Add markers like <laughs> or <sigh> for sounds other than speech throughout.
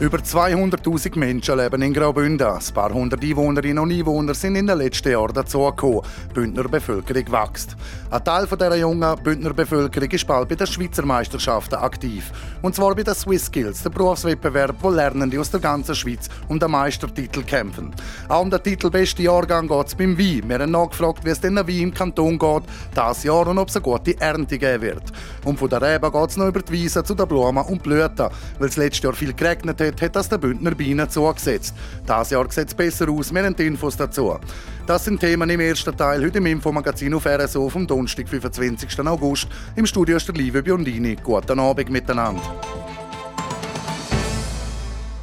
Über 200.000 Menschen leben in Graubünden. Ein paar hundert Einwohnerinnen und Einwohner sind in den letzten Jahren dazugekommen. Die Bündner Bevölkerung wächst. Ein Teil dieser jungen Bündner Bevölkerung ist bald bei den Schweizer Meisterschaften aktiv. Und zwar bei den Swiss Skills, der Berufswettbewerb, wo Lernende aus der ganzen Schweiz um den Meistertitel kämpfen. Auch um den Titel Beste Jahrgang geht es beim Wein. Wir haben nachgefragt, wie es denn Wein im Kanton geht, dieses Jahr und ob es eine gute Ernte geben wird. Und von der Reben geht es noch über die Wiese zu den Blumen und Blüten. Weil es letztes Jahr viel geregnet hat, hat, hat das der Bündner Bienen zugesetzt. Dieses Jahr sieht es besser aus. Wir haben die Infos dazu. Das sind Themen im ersten Teil heute im Infomagazin auf RSO vom Donnerstag, 25. August. Im Studio ist der Liebe Biondini. Guten Abend miteinander.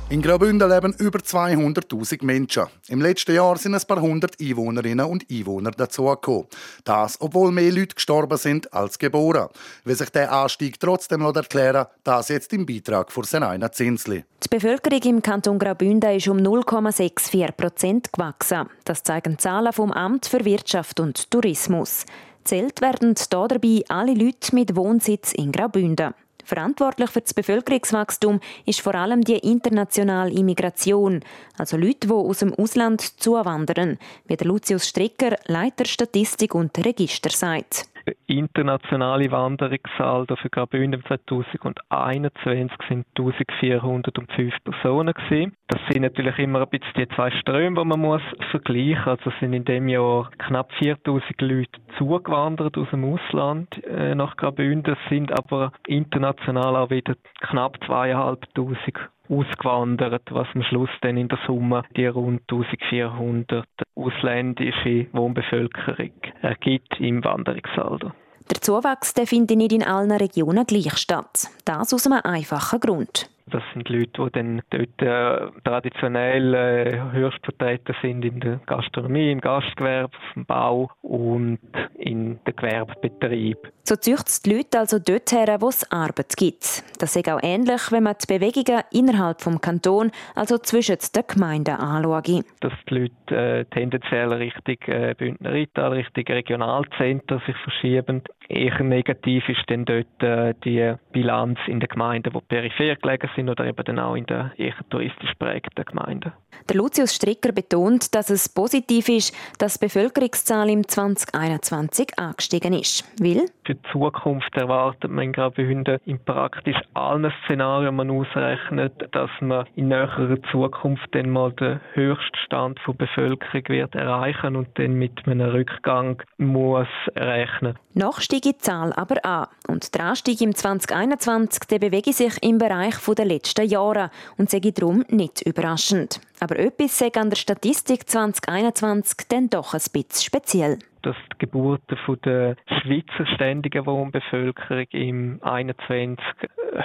In Graubünden leben über 200.000 Menschen. Im letzten Jahr sind ein paar hundert Einwohnerinnen und Einwohner dazugekommen. Das, obwohl mehr Leute gestorben sind als geboren. Wie sich der Anstieg trotzdem erklären das jetzt im Beitrag von Senaina Zinsli. Die Bevölkerung im Kanton Graubünden ist um 0,64 Prozent gewachsen. Das zeigen Zahlen vom Amt für Wirtschaft und Tourismus. Zählt werden dabei alle Leute mit Wohnsitz in Graubünden. Verantwortlich für das Bevölkerungswachstum ist vor allem die internationale Immigration, also Leute, die aus dem Ausland zuwandern, wie der Lucius Stricker, Leiter Statistik und Register, sagt internationale Wanderungssaldo für Graubünden 2021 sind 1405 Personen gewesen. Das sind natürlich immer ein bisschen die zwei Ströme, die man muss vergleichen. Also sind in dem Jahr knapp 4000 Leute zugewandert aus dem Ausland äh, nach Graubünden, sind aber international auch wieder knapp 2500 ausgewandert, was am Schluss dann in der Summe die rund 1400 ausländische Wohnbevölkerung ergibt im Wanderungssaldo. Der Zuwachs der findet nicht in allen Regionen gleich statt. Das aus einem einfachen Grund. Das sind Leute, die dann dort äh, traditionell äh, höchst vertreten sind in der Gastronomie, im Gastgewerbe, auf dem Bau und in den Gewerbebetrieb. So züchtet es die Leute also dort her, wo es Arbeit gibt. Das ist auch ähnlich, wenn man die Bewegungen innerhalb des Kantons, also zwischen den Gemeinden, anschaut. Dass die Leute äh, tendenziell Richtung äh, Bündner Rital, Richtung Regionalzentren sich verschieben. Eher negativ ist dann dort äh, die Bilanz in den Gemeinden, die peripher gelegen sind oder eben dann auch in den eher touristisch prägten Gemeinden. Der Lucius Stricker betont, dass es positiv ist, dass die Bevölkerungszahl im 2021 angestiegen ist. Weil Für die Zukunft erwartet man in Graubünden in praktisch allen Szenarien man ausrechnet, dass man in näherer Zukunft dann mal den Höchststand der Bevölkerung wird erreichen und dann mit einem Rückgang muss rechnen. Noch steige aber an. Und der Anstieg im 2021 der bewege sich im Bereich der letzten Jahre und sei darum nicht überraschend. Aber etwas sei an der Statistik 2021 dann doch ein bisschen speziell dass die Geburten der Schweizer ständigen Wohnbevölkerung im 21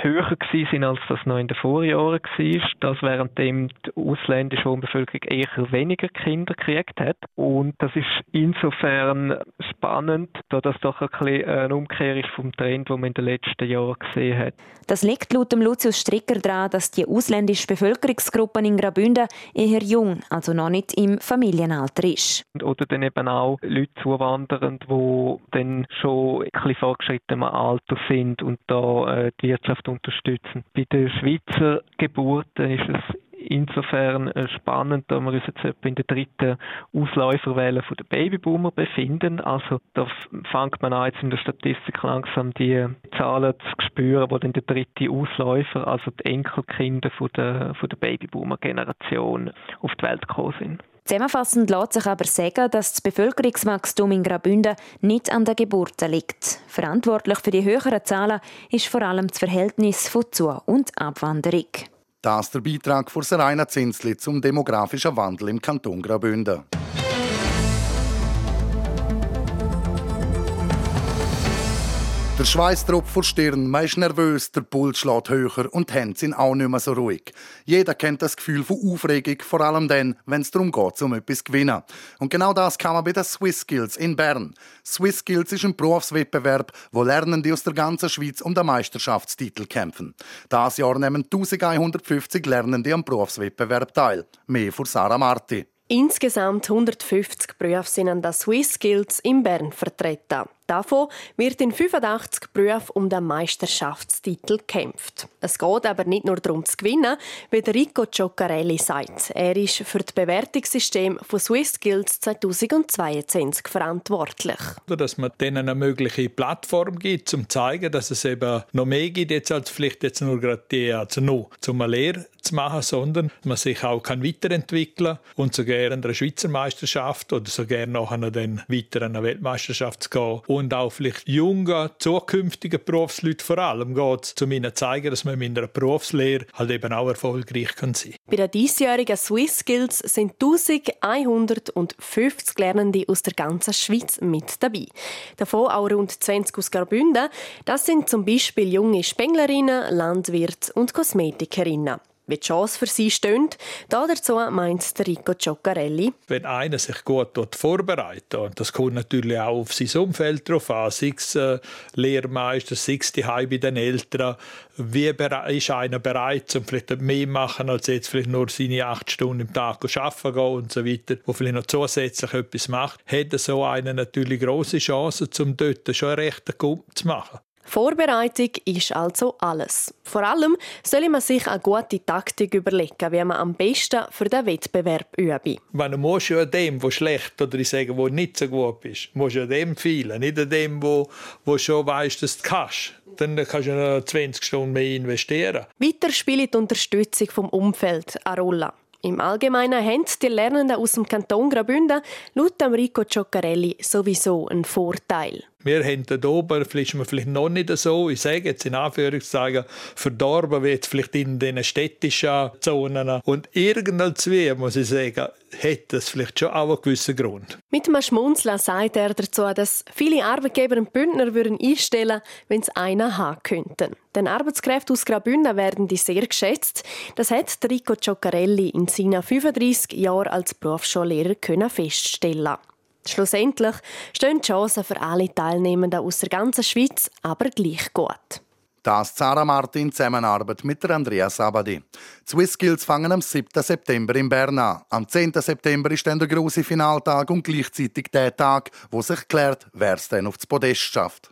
höher sind, als das noch in den Vorjahren war. Das währenddem die ausländische Wohnbevölkerung eher weniger Kinder gekriegt hat. Und das ist insofern spannend, da das doch ein bisschen eine Umkehr ist vom Trend, den man in den letzten Jahren gesehen hat. Das liegt laut Lucius Stricker daran, dass die ausländische Bevölkerungsgruppe in Graubünden eher jung, also noch nicht im Familienalter ist. Oder dann eben auch Leute zuwandern, die dann schon ein bisschen fortgeschrittenem Alter sind und da äh, die Wirtschaft unterstützen. Bei den Schweizer Geburten ist es insofern äh, spannend, da wir uns jetzt etwa in der dritten Ausläuferwelle von der Babyboomer befinden. Also da fängt man an, jetzt in der Statistik langsam die Zahlen zu spüren, wo dann der dritte Ausläufer, also die Enkelkinder von der, von der Babyboomer-Generation auf die Welt gekommen sind. Zusammenfassend lässt sich aber sagen, dass das Bevölkerungswachstum in Graubünden nicht an der Geburten liegt. Verantwortlich für die höheren Zahlen ist vor allem das Verhältnis von Zu- und Abwanderung. Das ist der Beitrag von Seraina Zinsli zum demografischen Wandel im Kanton Graubünden. Der Schweiß tropft vor Stirn, man ist nervös, der Puls schlägt höher und die Hände sind auch nicht mehr so ruhig. Jeder kennt das Gefühl von Aufregung, vor allem dann, wenn es darum geht, um etwas zu gewinnen. Und genau das kann man bei den Swiss Skills in Bern. Swiss Skills ist ein Berufswettbewerb, wo Lernende aus der ganzen Schweiz um den Meisterschaftstitel kämpfen. Das Jahr nehmen 1150 Lernende am Berufswettbewerb teil. Mehr für Sarah Marti. Insgesamt 150 Berufe sind an der Swiss Skills in Bern vertreten. Davon wird in 85 Berufen um den Meisterschaftstitel gekämpft. Es geht aber nicht nur darum zu gewinnen, wie Rico Cioccarelli sagt. Er ist für das Bewertungssystem von Swiss Skills 2022 verantwortlich. Dass man denen eine mögliche Plattform gibt, um zu zeigen, dass es eben noch mehr gibt, jetzt als vielleicht jetzt nur gerade die, also nur zum Lehre zu machen, sondern man sich auch kann weiterentwickeln und so gerne an einer Schweizer Meisterschaft oder so gerne nachher dann weiter an einer Weltmeisterschaft zu gehen und auch vielleicht jungen, zukünftigen Berufsleuten vor allem geht um ihnen zu zeigen, dass man in einer Berufslehre halt eben auch erfolgreich kann sein Bei den diesjährigen Swiss Skills sind 1150 Lernende aus der ganzen Schweiz mit dabei. Davon auch rund 20 aus Graubünden. Das sind zum Beispiel junge Spenglerinnen, Landwirte und Kosmetikerinnen wie die Chance für sie steht. Dazu meint der Rico Cioccarelli. Wenn einer sich gut dort vorbereitet, und das kommt natürlich auch auf sein Umfeld drauf an, sei es äh, Lehrmeister, sei es die bei den Eltern, wie ist einer bereit, um vielleicht mehr machen, als jetzt vielleicht nur seine acht Stunden im Tag arbeiten gehen und so weiter, wo vielleicht noch zusätzlich etwas macht, hat so einer natürlich große Chancen, um dort schon einen rechten Coup zu machen. Vorbereitung ist also alles. Vor allem soll man sich eine gute Taktik überlegen, wie man am besten für den Wettbewerb übt. Man muss ja dem, wo schlecht oder ich sage, wo nicht so gut ist, muss ja dem fehlen, nicht dem, wo, wo schon weißt, dass du kannst. Dann kannst du noch 20 Stunden mehr investieren. Weiter spielt die Unterstützung vom Umfeld eine Rolle. Im Allgemeinen haben die Lernenden aus dem Kanton Graubünden laut Rico Cioccarelli sowieso einen Vorteil. Wir haben da oben, vielleicht wir vielleicht noch nicht so, ich sage jetzt in Anführungszeichen, verdorben wie vielleicht in den städtischen Zonen. Und irgendwie, muss ich sagen, hätte es vielleicht schon auch einen gewissen Grund. Mit einem Schmunzeln sagt er dazu, dass viele Arbeitgeber einen Bündner würden einstellen wenn sie einen haben könnten. Denn Arbeitskräfte aus Graubünden werden die sehr geschätzt. Das hat Rico Cioccarelli in seinen 35 Jahren als Berufsschullehrer feststellen Schlussendlich stehen die Chancen für alle Teilnehmenden aus der ganzen Schweiz aber gleich gut. Das Zara Martin in Zusammenarbeit mit Andrea Sabadi. Die Swiss Skills fangen am 7. September in Bern an. Am 10. September ist dann der große Finaltag und gleichzeitig der Tag, wo sich klärt, wer es dann aufs Podest schafft.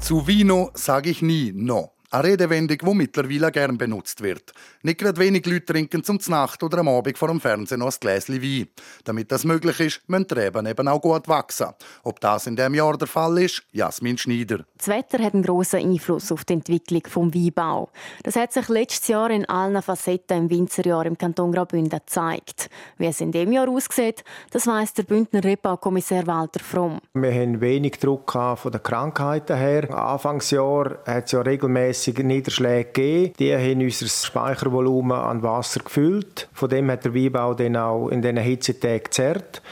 Zu Vino sage ich nie no. Eine Redewendung, die mittlerweile gern benutzt wird. Nicht gerade wenig Leute trinken zum Nacht oder am Abend vor dem Fernsehen noch ein Gläschen Wein. Damit das möglich ist, müssen die Reben eben auch gut wachsen. Ob das in diesem Jahr der Fall ist, Jasmin Schneider. Das Wetter hat einen grossen Einfluss auf die Entwicklung des Weinbau. Das hat sich letztes Jahr in allen Facetten im Winzerjahr im Kanton Graubünden gezeigt. Wie es in diesem Jahr aussieht, das weiss der Bündner Rebbaukommissar Walter Fromm. Wir haben wenig Druck von den Krankheiten her. Anfangsjahr hat es ja regelmäßig regelmäßige Niederschläge gegeben. Die haben unser Speichervolumen an Wasser gefüllt. Von dem hat der Weinbau dann auch in diesen Hitzetagen gezerrt.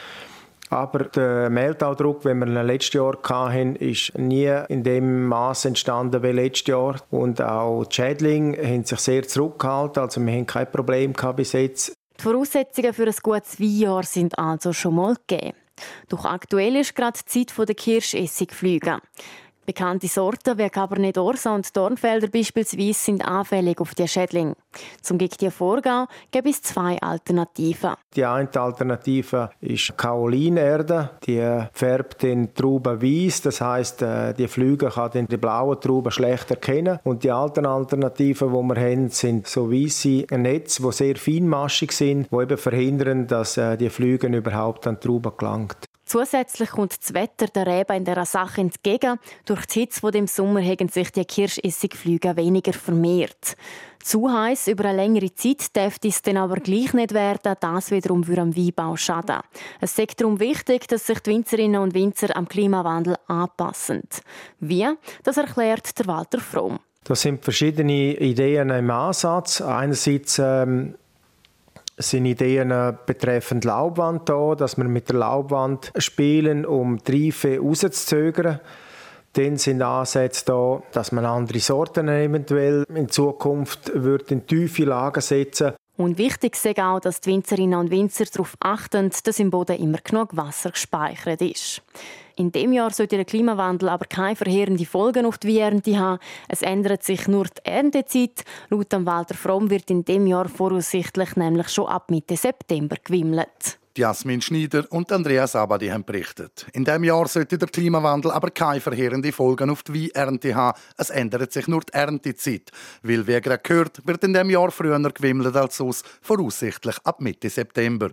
Aber der Mehltaudruck, den wir letztes Jahr hatten, ist nie in dem Maß entstanden wie letztes Jahr. Und auch die Schädlinge haben sich sehr zurückgehalten. Also wir haben kein Problem bis jetzt. Die Voraussetzungen für ein gutes Weinjahr sind also schon mal gegeben. Doch aktuell ist gerade die Zeit der Kirschessigflüge. Bekannte Sorten wie Cabernet d'Orsa und Dornfelder beispielsweise sind anfällig auf die Schädlinge. Zum gegen die Vorgehen gibt es zwei Alternativen. Die eine Alternative ist Kaolinerde. Die färbt den Trauben weiß, das heißt, äh, die Flüge kann die blauen Trauben schlecht erkennen. Und die alten Alternativen, die wir haben, sind so weiße Netze, die sehr feinmaschig sind, die eben verhindern, dass äh, die Flüge überhaupt an die Trauben gelangt. Zusätzlich kommt das Wetter der Reben in dieser Sache entgegen. Durch die Hitze dem Sommer haben sich die Kirschessigflüge weniger vermehrt. Zu heiß über eine längere Zeit dürfte es dann aber gleich nicht werden. Das wiederum würde am Weinbau schaden. Es ist darum wichtig, dass sich die Winzerinnen und Winzer am Klimawandel anpassen. Wie? Das erklärt der Walter Fromm. Das sind verschiedene Ideen im Ansatz. Einerseits ähm sind Ideen betreffend Laubwand da, dass wir mit der Laubwand spielen, um die Reife rauszuzögern. Dann sind Ansätze da, dass man andere Sorten eventuell in Zukunft wird in tiefe Lagen setzen und wichtig ist auch, dass die Winzerinnen und Winzer darauf achten, dass im Boden immer genug Wasser gespeichert ist. In dem Jahr sollte der Klimawandel aber keine verheerenden Folgen auf die Ernte haben. Es ändert sich nur die Erntezeit. Laut Walter Fromm wird in dem Jahr voraussichtlich nämlich schon ab Mitte September gewimmelt. Jasmin Schneider und Andreas Abadi haben berichtet. In diesem Jahr sollte der Klimawandel aber keine verheerenden Folgen auf die Weinernte haben. Es ändert sich nur die Erntezeit. Weil, wie gerade gehört, wird in diesem Jahr früher gewimmelt als sonst, voraussichtlich ab Mitte September.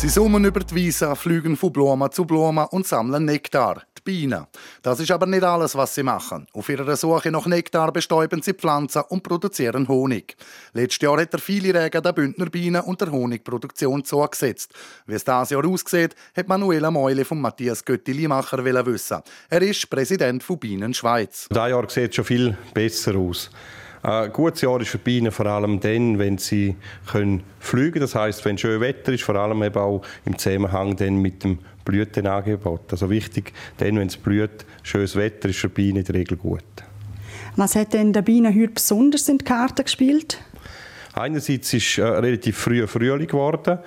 Sie summen über die Wiese, fliegen von Blume zu Blume und sammeln Nektar, die Bienen. Das ist aber nicht alles, was sie machen. Auf ihrer Suche nach Nektar bestäuben sie Pflanzen und produzieren Honig. Letztes Jahr hat er viele Regen der Bündner Bienen und der Honigproduktion zugesetzt. Wie es dieses Jahr aussieht, hat Manuela Meule von Matthias Götti-Limacher wissen. Er ist Präsident von Bienen Schweiz. Dieses Jahr sieht schon viel besser aus. Ein gutes Jahr ist für Bienen vor allem dann, wenn sie können fliegen können. Das heißt, wenn schön Wetter ist, vor allem eben auch im Zusammenhang dann mit dem Blütenangebot. Also wichtig, dann, wenn es blüht, schönes Wetter ist für Bienen in der Regel gut. Was hat denn der Bienen heute besonders in die Karte gespielt? Einerseits ist äh, relativ früh Frühling geworden.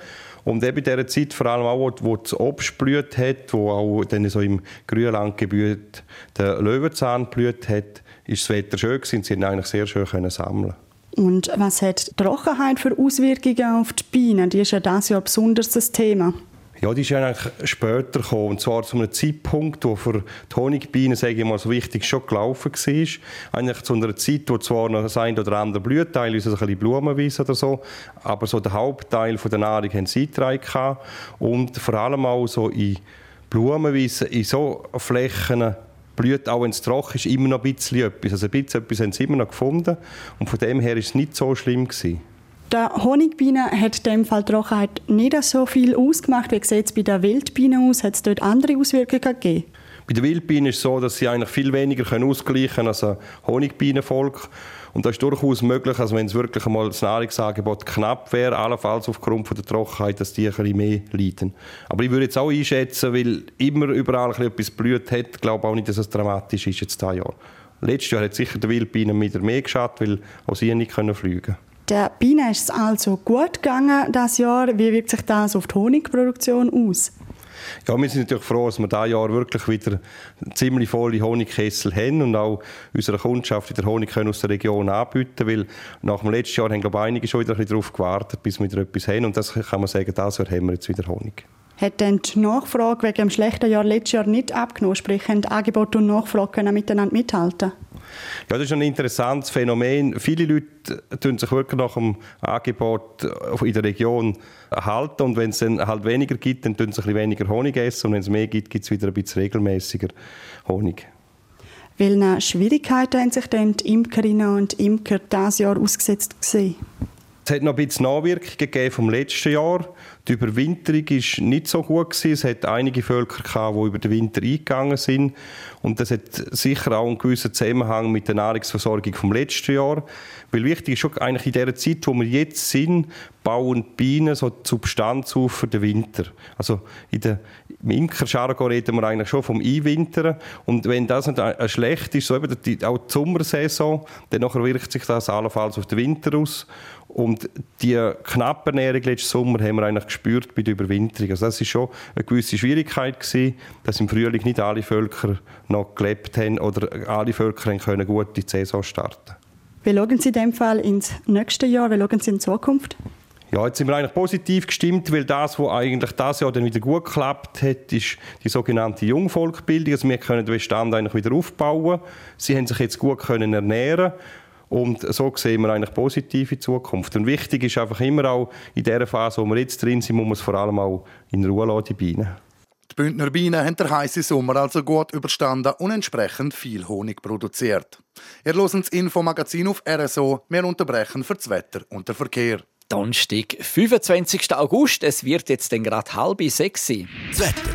Und eben in dieser Zeit, vor allem auch, wo, wo das Obst blüht hat, wo auch dann so im Grünlandgebiet der Löwenzahn blüht hat, ist das Wetter schön gewesen, sie konnten eigentlich sehr schön können sammeln. Und was hat die Trockenheit für Auswirkungen auf die Bienen? Die ist ja dieses Jahr besonders das Thema. Ja, die ist eigentlich später gekommen. Und zwar zu einem Zeitpunkt, wo für die Honigbienen, sage ich mal, so wichtig schon gelaufen war. Eigentlich zu einer Zeit, wo zwar noch das ein oder andere Blühteil, also ein bisschen Blumenwiese oder so, aber so der Hauptteil von der Nahrung haben sie eingetragen. Und vor allem auch so in Blumenwiesen, in so Flächen, blüht, auch wenn es trocken ist, immer noch ein bisschen etwas. Also ein bisschen etwas haben sie immer noch gefunden. Und von dem her ist es nicht so schlimm gewesen. Der Honigbiene hat in dem Fall Trockenheit nicht so viel ausgemacht. Wie sieht es bei der Wildbiene aus? Hat es dort andere Auswirkungen gegeben? Bei der Wildbiene ist es so, dass sie eigentlich viel weniger ausgleichen können als ein Honigbienenvolk. Und das ist durchaus möglich, also wenn es wirklich einmal das Nahrungsangebot knapp wäre, allenfalls aufgrund von der Trockenheit, dass die ein mehr leiden. Aber ich würde jetzt auch einschätzen, weil immer überall ein etwas blüht hat, glaube auch nicht, dass es dramatisch ist jetzt dieses Jahr. Letztes Jahr hat sicher der Wildbienen wieder mehr geschadet, weil auch sie nicht fliegen können. Der Bienen ist es also gut gegangen das Jahr. Wie wirkt sich das auf die Honigproduktion aus? Ja, wir sind natürlich froh, dass wir dieses Jahr wirklich wieder ziemlich volle Honigkessel haben und auch unserer Kundschaft wieder Honig können aus der Region anbieten weil nach dem letzten Jahr haben glaube ich, einige schon wieder darauf gewartet, bis wir wieder etwas haben und das kann man sagen, dieses Jahr haben wir jetzt wieder Honig. Hat denn die Nachfrage wegen dem schlechten Jahr letztes Jahr nicht abgenommen? Sprich, haben Angebot und Nachfrage können miteinander mithalten? Ja, das ist ein interessantes Phänomen. Viele Leute tun sich wirklich nach dem Angebot in der Region halten und wenn es dann halt weniger gibt, dann tun sie ein bisschen weniger Honig essen und wenn es mehr gibt, gibt es wieder ein bisschen regelmäßiger Honig. Welche Schwierigkeiten haben sich denn die Imkerinnen und Imker dieses Jahr ausgesetzt gesehen? Es hat noch ein bisschen Nachwirkungen gegeben vom letzten Jahr. Die Überwinterung war nicht so gut. Gewesen. Es hat einige Völker, gehabt, die über den Winter eingegangen sind. Und das hat sicher auch einen gewissen Zusammenhang mit der Nahrungsversorgung vom letzten Jahr. Weil wichtig ist schon eigentlich in der Zeit, wo wir jetzt sind, bauen die Bienen so die Substanz auf für den Winter. Also in der, im Imkerjargon reden wir eigentlich schon vom Einwintern. Und wenn das nicht schlecht ist, so eben die, auch die Sommersaison, dann wirkt sich das allenfalls auf den Winter aus. Und die knappe Ernährung letzten Sommer haben wir eigentlich gespürt bei der Überwinterung. Also das war schon eine gewisse Schwierigkeit gewesen, dass im Frühling nicht alle Völker noch gelebt haben oder alle Völker können gut die Saison starten. Wie schauen Sie in dem Fall ins nächste Jahr? Wie schauen Sie in die Zukunft? Ja, jetzt sind wir eigentlich positiv gestimmt, weil das, was eigentlich das Jahr dann wieder gut geklappt hat, ist die sogenannte Jungvolkbildung. Also wir können den Bestand eigentlich wieder aufbauen. Sie haben sich jetzt gut können ernähren und so sehen wir eigentlich positive Zukunft. Und wichtig ist einfach immer auch in der Phase, wo wir jetzt drin sind, muss man es vor allem auch in Ruhe lassen, die Bienen. Die Bündner Bienen haben den heißen Sommer also gut überstanden und entsprechend viel Honig produziert. Ihr hört das Infomagazin auf RSO. Wir unterbrechen für das Wetter und den Verkehr. Donnerstag, 25. August. Es wird jetzt gerade halb sechs sein. Das Wetter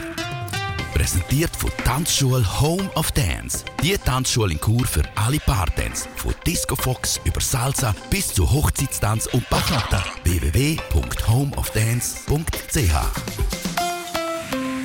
Präsentiert von Tanzschule Home of Dance. Die Tanzschule in Kur für alle Partens. Von Disco Fox über Salsa bis zu Hochzeitstanz und Bachata. www.homeofdance.ch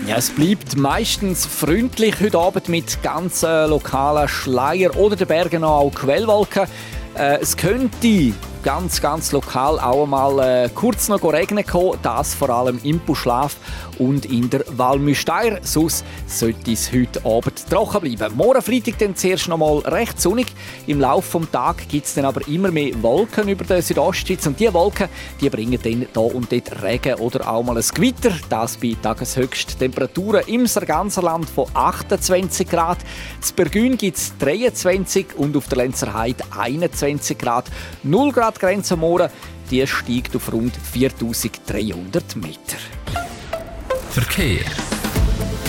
ja, es bleibt meistens freundlich heute Abend mit ganz äh, lokalen Schleier oder den Bergen auch Quellwolken. Äh, es könnte ganz, ganz lokal auch mal äh, kurz noch regnen kommen. Das vor allem im Buschlaf und in der Walmüsteier. Sonst sollte es heute Abend trocken bleiben. Morgen Freitag dann zuerst noch mal recht sonnig. Im Laufe des Tages gibt es dann aber immer mehr Wolken über der Südostschweiz. Und diese Wolken die bringen dann da und dort Regen oder auch mal ein Gewitter. Das bei Tageshöchsten Temperaturen im Sarganserland von 28 Grad. In Bergün gibt es 23 und auf der Lenzerheide 21 Grad. 0 Grad Stadtgrenze Mohren, die steigt auf rund 4300 Meter. Verkehr.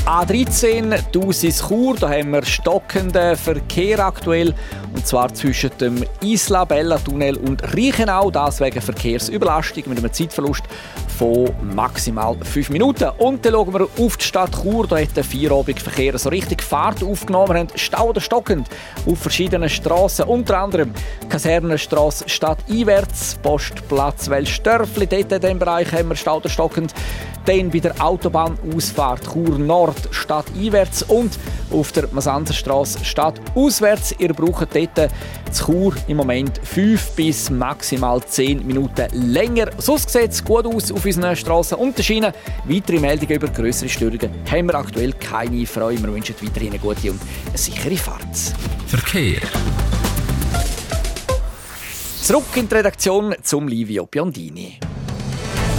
A13 Dusis Chur, da haben wir stockenden Verkehr aktuell und zwar zwischen dem Isla Bella Tunnel und Reichenau, das wegen Verkehrsüberlastung mit einem Zeitverlust von maximal 5 Minuten. Und dann schauen wir auf die Stadt Chur. Da hat der Feierabendverkehr so richtig Fahrt aufgenommen. Wir haben Stau oder stockend auf verschiedenen Strassen, unter anderem Kasernenstrasse stadteinwärts, Postplatz Wellstörfli. Dort in diesem Bereich haben wir Stau oder stockend. Dann bei der Autobahnausfahrt Chur Nord stadteinwärts und auf der Masanzerstraße stadtauswärts. Ihr braucht dort zu Chur im Moment 5 bis maximal 10 Minuten länger. Sonst sieht es gut aus auf unseren Straßen und den Schienen. Weitere Meldungen über größere Störungen haben wir aktuell keine. Freude. Wir wünschen weiterhin eine gute und eine sichere Fahrt. Verkehr. Zurück in die Redaktion zum Livio Biondini.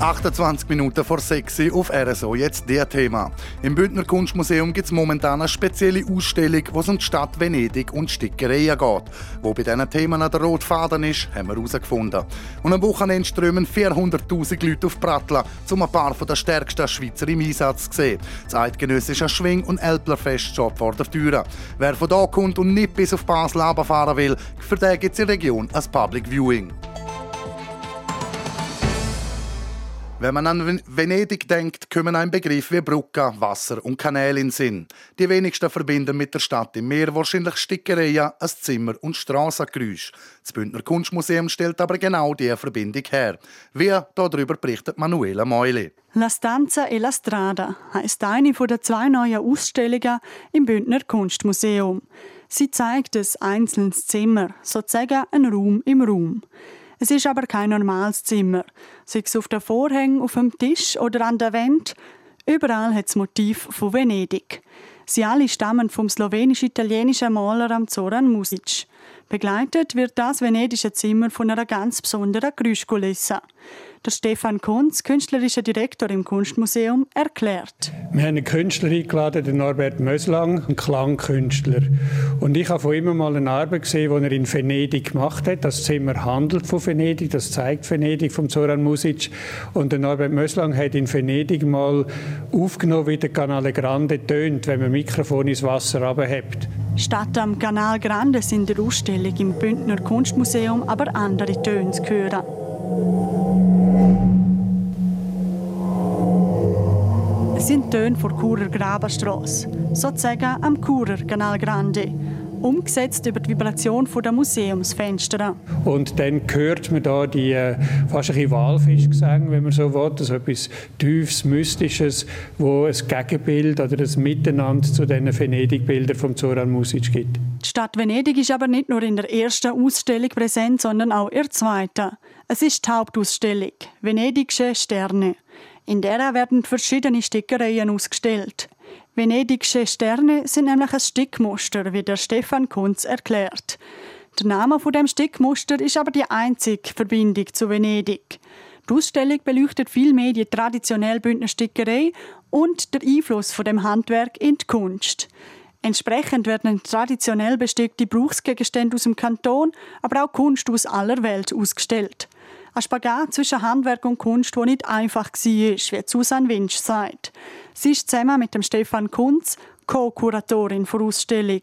28 Minuten vor 6 Uhr auf RSO. Jetzt der Thema. Im Bündner Kunstmuseum gibt es momentan eine spezielle Ausstellung, wo es um die Stadt Venedig und Stickereien geht. Wo bei diesen Themen der rote Faden ist, haben wir herausgefunden. Und am Wochenende strömen 400.000 Leute auf Prattla, um ein paar der stärksten Schweizer im Einsatz zu sehen. Das eidgenössische Schwing- und Elblerfest steht vor der Tür. Wer von da kommt und nicht bis auf Basel fahren will, für den gibt es in der Region ein Public Viewing. Wenn man an Venedig denkt, kommen ein Begriff wie Brücke, Wasser und Kanäle in Sinn. Die wenigsten verbinden mit der Stadt im Meer wahrscheinlich Stickereien, ein Zimmer und Strassengeräusch. Das Bündner Kunstmuseum stellt aber genau diese Verbindung her. Wie darüber berichtet Manuela Meuli. La Stanza e la Strada heisst eine der zwei neuen Ausstellungen im Bündner Kunstmuseum. Sie zeigt ein einzelnes Zimmer, sozusagen ein Raum im Raum. Es ist aber kein normales Zimmer. Sei es auf den Vorhängen, auf dem Tisch oder an der Wand. Überall hat das Motiv von Venedig. Sie alle stammen vom slowenisch-italienischen Maler Zoran Music. Begleitet wird das venedische Zimmer von einer ganz besonderen Geräuschkulisse. Der Stefan Kunz, künstlerischer Direktor im Kunstmuseum, erklärt. Wir haben einen Künstler eingeladen, den Norbert Möslang, einen Klangkünstler. Und ich habe von ihm mal eine Arbeit gesehen, die er in Venedig gemacht hat. Das Zimmer handelt von Venedig, das zeigt Venedig vom Zoran Music. Und der Norbert Möslang hat in Venedig mal aufgenommen, wie der Canale Grande tönt, wenn man Mikrofon ins Wasser abhebt. Statt am Canal Grande sind in der Ausstellung im Bündner Kunstmuseum aber andere Töne zu hören. Es sind Töne von Churer Grabenstrasse, sozusagen am Churer Canal Grande, umgesetzt über die Vibration der Museumsfenster. Und dann hört man da die äh, fast ein Walfischgesang, wenn man so will, also etwas Tiefes, Mystisches, wo ein Gegenbild oder ein Miteinander zu diesen Venedig-Bildern vom Zoran Music gibt. Die Stadt Venedig ist aber nicht nur in der ersten Ausstellung präsent, sondern auch in der zweiten. Es ist die Hauptausstellung «Venedigsche Sterne». In der werden verschiedene Stickereien ausgestellt. Venedigsche Sterne sind nämlich ein Stickmuster, wie der Stefan Kunz erklärt. Der Name von dem Stickmuster ist aber die einzige Verbindung zu Venedig. Die Ausstellung beleuchtet vielmehr die traditionelle Bündner Stickerei und der Einfluss von dem Handwerk in die Kunst. Entsprechend werden traditionell bestickte Brauchsgegenstände aus dem Kanton, aber auch Kunst aus aller Welt ausgestellt. Ein Spagat zwischen Handwerk und Kunst, der nicht einfach war, wie Susanne Winch sagt. Sie ist zusammen mit dem Stefan Kunz Co-Kuratorin der Ausstellung.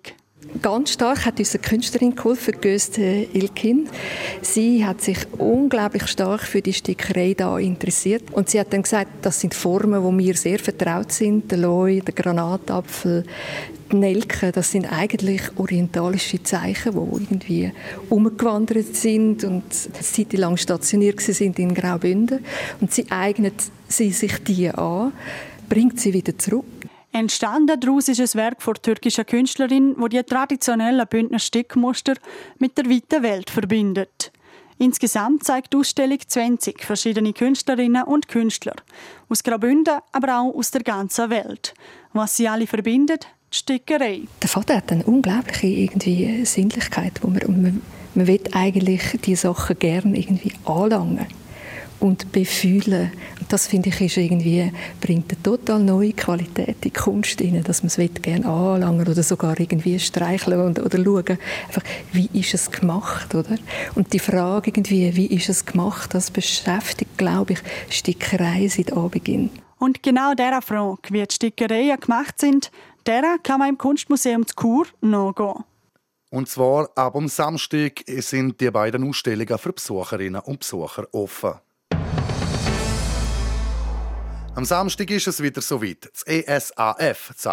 Ganz stark hat unsere Künstlerin geholfen, Göste Ilkin. Sie hat sich unglaublich stark für die Stickerei da interessiert. Und sie hat dann gesagt, das sind Formen, wo mir sehr vertraut sind. Der Loi, der Granatapfel, die Nelke, das sind eigentlich orientalische Zeichen, die irgendwie umgewandert sind und eine Zeit lang stationiert sind in Graubünden. Und sie eignet sie sich die an, bringt sie wieder zurück Entstanden daraus ist ein Werk von türkischer Künstlerin, wo die traditionellen Bündner Stickmuster mit der weiten Welt verbindet. Insgesamt zeigt die Ausstellung 20 verschiedene Künstlerinnen und Künstler. Aus Graubünden, aber auch aus der ganzen Welt. Was sie alle verbindet, die Stickerei. Der Vater hat eine unglaubliche irgendwie Sinnlichkeit, wo man, man, man will eigentlich die Sachen gerne irgendwie anlangen und befühlen. Und das finde ich ist irgendwie, bringt eine total neue Qualität in die Kunst rein, dass man es gerne anlangen oder sogar irgendwie streicheln und, oder schauen, einfach, wie ist es gemacht, oder? Und die Frage irgendwie, wie ist es gemacht, das beschäftigt, glaube ich, Stickerei seit Anbeginn. Und genau dieser Frage, wie die Stickereien gemacht sind, der kann man im Kunstmuseum zu Chur nachgehen. Und zwar ab am Samstag sind die beiden Ausstellungen für Besucherinnen und Besucher offen. Am Samstag ist es wieder soweit. Das ESAF, das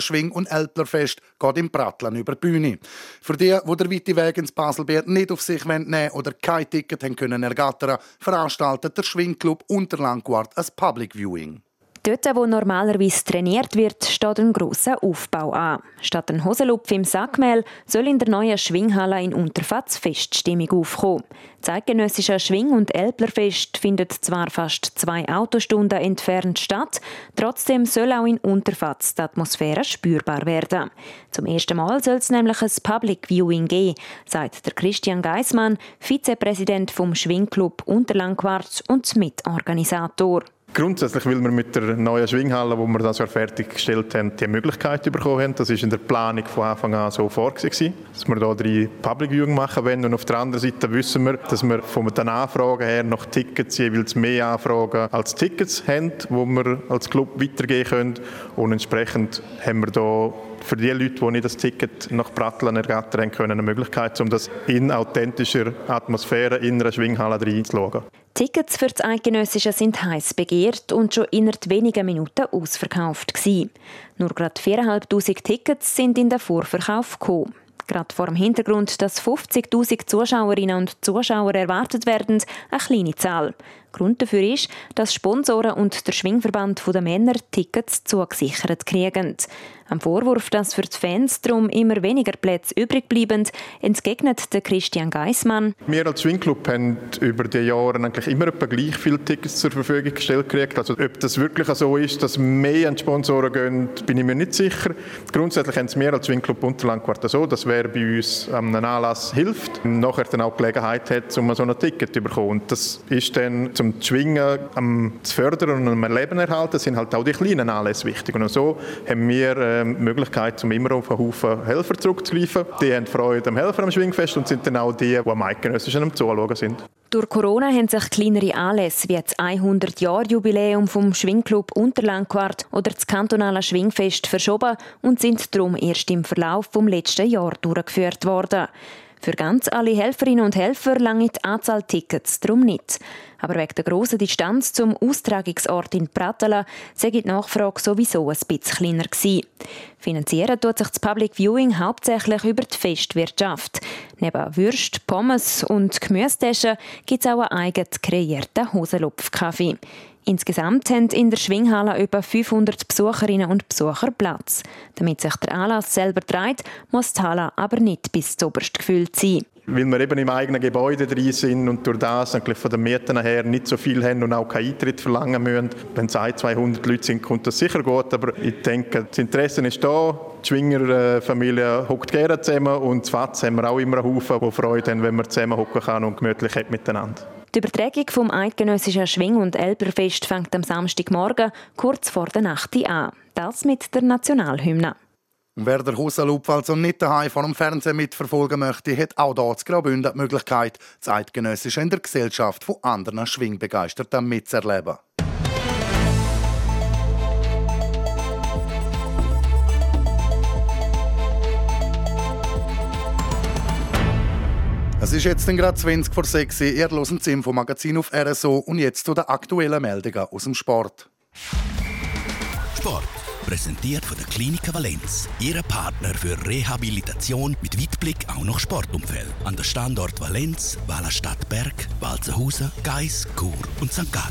Schwing- und Älplerfest, geht im Prattlen über die Bühne. Für die, die der weite Weg ins Baselbiet nicht auf sich nehmen oder kein Ticket haben können ergattern, veranstaltet der Schwingclub Unterlandquart ein Public Viewing. Dort, wo normalerweise trainiert wird, steht ein grosser Aufbau an. Statt ein Hosenlupf im Sackmehl soll in der neuen Schwinghalle in Unterfatz Feststimmung aufkommen. Das eidgenössische Schwing- und Elblerfest findet zwar fast zwei Autostunden entfernt statt, trotzdem soll auch in Unterfatz die Atmosphäre spürbar werden. Zum ersten Mal soll es nämlich ein Public Viewing geben, sagt der Christian Geismann, Vizepräsident vom Schwingclub Unterlandquarz und Mitorganisator. Grundsätzlich will wir mit der neuen Schwinghalle, wo wir das ja fertiggestellt haben, die Möglichkeit bekommen haben. Das ist in der Planung von Anfang an so vorgesehen, dass wir hier drei Public Viewing machen wollen. Und auf der anderen Seite wissen wir, dass wir von den Anfragen her noch Tickets jeweils mehr Anfragen als Tickets haben, wo wir als Club weitergehen können. Und entsprechend haben wir hier für die Leute, die nicht das Ticket nach Pratteln ergattern können, eine Möglichkeit, um das in authentischer Atmosphäre in einer Schwinghalle reinzuschauen. Tickets für das Eidgenössische sind heiß begehrt und schon innerhalb weniger Minuten ausverkauft gewesen. Nur gerade 4'500 Tickets sind in den Vorverkauf gekommen. Gerade vor dem Hintergrund, dass 50.000 Zuschauerinnen und Zuschauer erwartet werden, eine kleine Zahl. Grund dafür ist, dass Sponsoren und der Schwingverband der Männer Tickets zugesichert kriegen. Am Vorwurf, dass für die Fans darum immer weniger Plätze übrig bleiben, entgegnet der Christian Geismann. Wir als Schwingclub haben über die Jahre eigentlich immer etwa gleich viele Tickets zur Verfügung gestellt gekriegt. Also ob das wirklich so ist, dass mehr an die Sponsoren gehen, bin ich mir nicht sicher. Grundsätzlich haben es wir als Schwingclub Unterlandquart so, dass wer bei uns am Anlass hilft, nachher dann auch Gelegenheit hat, um so ein Ticket zu bekommen. Und das ist dann zum Schwingen am zu fördern und am Leben erhalten, sind halt auch die kleinen Anlässe wichtig. Und so haben wir äh, die Möglichkeit, um immer auf einen Haufen Helfer zurückzuliefern. Die haben Freude am Helfer am Schwingfest und sind dann auch die, die am Eidgenössischen am Zuschauen sind. Durch Corona haben sich kleinere Anlässe wie das 100-Jahr-Jubiläum vom Schwingclub Unterlandquart oder das kantonale Schwingfest verschoben und sind darum erst im Verlauf des letzten Jahres durchgeführt worden. Für ganz alle Helferinnen und Helfer lange die Anzahl Tickets darum nicht. Aber wegen der grossen Distanz zum Austragungsort in Pratala sei die Nachfrage sowieso ein bisschen kleiner gewesen. Finanzieren tut sich das Public Viewing hauptsächlich über die Festwirtschaft. Neben Würst, Pommes und Gemüsetaschen gibt es auch einen eigen kreierten Hosenlupfkaffee. Insgesamt haben in der Schwinghalle etwa 500 Besucherinnen und Besucher Platz. Damit sich der Anlass selber dreht, muss die Halle aber nicht bis zuoberst gefüllt sein. Weil wir eben im eigenen Gebäude drin sind und durch das eigentlich von den Mieten her nicht so viel haben und auch keinen Eintritt verlangen müssen. Wenn es 100, 200 Leute sind, kommt das sicher gut, aber ich denke, das Interesse ist da. Die Schwinger-Familie hockt gerne zusammen und zu Fatz haben wir auch immer einen Haufen, die Freude haben, wenn man zusammen hocken kann und gemütlich hat miteinander. Die Übertragung vom Eidgenössischen Schwing- und Elberfest fängt am Samstagmorgen kurz vor der Nacht an. Das mit der Nationalhymne. Und wer der Hosenlupf also nicht daheim vor dem Fernsehen mitverfolgen möchte, hat auch hier zu Graubünden die Möglichkeit, das Eidgenössische in der Gesellschaft von anderen Schwingbegeisterten mitzuerleben. Es ist jetzt gerade 20 vor 6 Uhr. Ihr hört das Infomagazin auf RSO und jetzt zu den aktuellen Meldungen aus dem Sport. Sport. Präsentiert von der Klinik Valenz. Ihre Partner für Rehabilitation mit Weitblick auch noch Sportumfeld. An der Standort Valenz, Wallerstadt Berg, Walzenhausen, Geis, Chur und St. Gallen.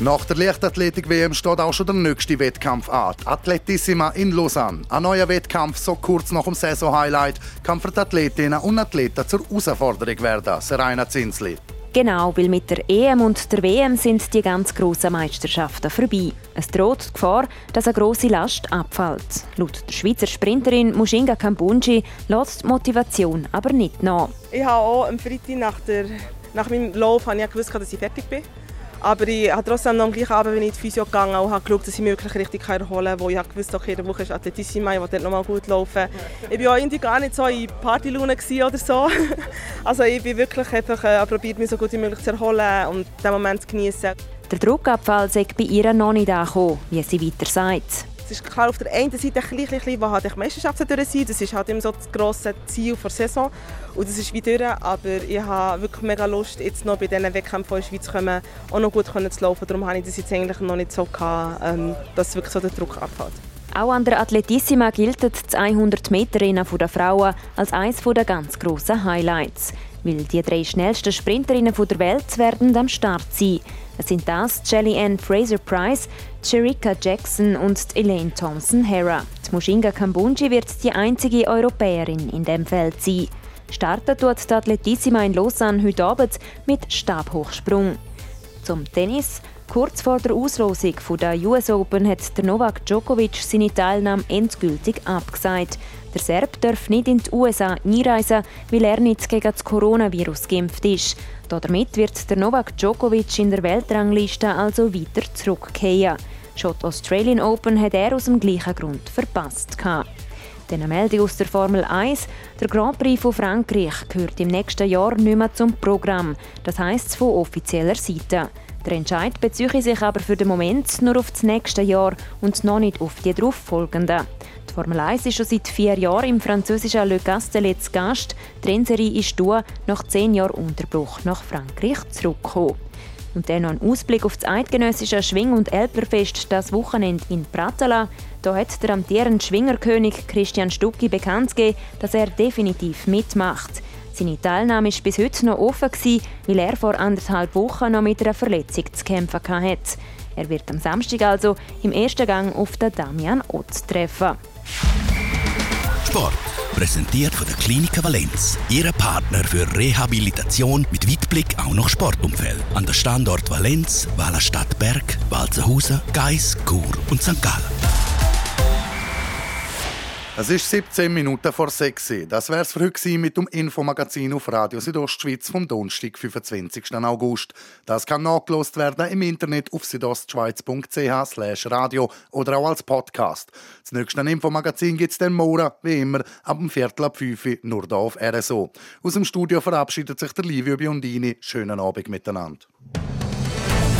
Nach der Leichtathletik-WM steht auch schon der nächste Wettkampf an. Die Athletissima in Lausanne. Ein neuer Wettkampf, so kurz nach dem Saison-Highlight, kann für die Athletinnen und Athleten zur Herausforderung werden. Serena Zinsli. Genau, weil mit der EM und der WM sind die ganz grossen Meisterschaften vorbei. Es droht die Gefahr, dass eine grosse Last abfällt. Laut der Schweizer Sprinterin Mushinga Kambunji lässt die Motivation aber nicht nach. Ich habe auch am Freitag nach, der, nach meinem Lauf gewusst, dass ich fertig bin. Aber ich habe trotzdem noch am gleichen Abend bin ich in die Physio gegangen und habe geschaut, dass ich mich wirklich richtig erholen kann. Wo ich wusste, okay, der Woche ist Athletissima, ich dort nochmal gut laufen. Ich war auch irgendwie gar nicht so in Partylaune oder so. <laughs> Also ich bin wirklich einfach äh, probiert, mich so gut wie möglich zu erholen und den Moment zu genießen. Der Druckabfall sei bei ihr noch nicht angekommen, wie sie weiter sagt. Es ist klar auf der einen Seite ein bisschen, bisschen was halt die Meisterschaft sein Das ist halt immer so das grosse Ziel der Saison. Und das ist wie durch, aber ich habe wirklich mega Lust, jetzt noch bei diesen Wettkämpfen in der Schweiz kommen, auch noch gut zu laufen. Darum habe ich das jetzt eigentlich noch nicht so gehabt, ähm, dass wirklich so der Druck abfällt. Auch an der Athletissima gilt das 100 Meter Rennen der Frauen als eines der ganz grossen Highlights. Weil die drei schnellsten Sprinterinnen der Welt werden am Start sein. Es sind das Jelly Ann Fraser-Price, Cherika Jackson und Elaine Thompson-Hera. Die Mushinga Kambunji wird die einzige Europäerin in dem Feld sein. Startet tut die Athletissima in Lausanne heute Abend mit Stabhochsprung. Zum Tennis. Kurz vor der Auslosung der US Open hat der Novak Djokovic seine Teilnahme endgültig abgesagt. Der Serb darf nicht in die USA einreisen, weil er nicht gegen das Coronavirus geimpft ist. Damit wird der Novak Djokovic in der Weltrangliste also weiter zurückkehren. Schon die Australian Open hat er aus dem gleichen Grund verpasst. Eine Meldung aus der Formel 1. Der Grand Prix von Frankreich gehört im nächsten Jahr nicht mehr zum Programm. Das heisst von offizieller Seite. Der Entscheid beziehe sich aber für den Moment nur auf das nächste Jahr und noch nicht auf die darauffolgenden. Die Formel 1 ist schon seit vier Jahren im französischen Le Castellet zu Gast. Die Rennserie ist durch, nach zehn Jahren Unterbruch nach Frankreich zurückgekommen. Und dann noch ein Ausblick auf das eidgenössische Schwing- und Elperfest das Wochenende in Pratala. Da hat der amtierende Schwingerkönig Christian Stucki bekannt gegeben, dass er definitiv mitmacht. Seine Teilnahme war bis heute noch offen, weil er vor anderthalb Wochen noch mit einer Verletzung zu kämpfen hatte. Er wird am Samstag also im ersten Gang auf den Damian Ott treffen. Sport. Präsentiert von der Klinik Valenz. Ihre Partner für Rehabilitation mit Weitblick auch noch Sportumfeld. An der Standort Valenz, Wallerstadt Berg, Walzenhausen, Geis, Chur und St. Gallen. Es ist 17 Minuten vor 6 Uhr. Das wär's für heute mit dem Infomagazin auf Radio Südostschweiz vom Donnerstag, 25. August. Das kann nachgelost werden im Internet auf südostschweiz.ch radio oder auch als Podcast. Das nächste Infomagazin gibt's dann morgen, wie immer, ab dem Viertel ab 5 Uhr, nur hier auf RSO. Aus dem Studio verabschiedet sich der Livio Biondini. Schönen Abend miteinander.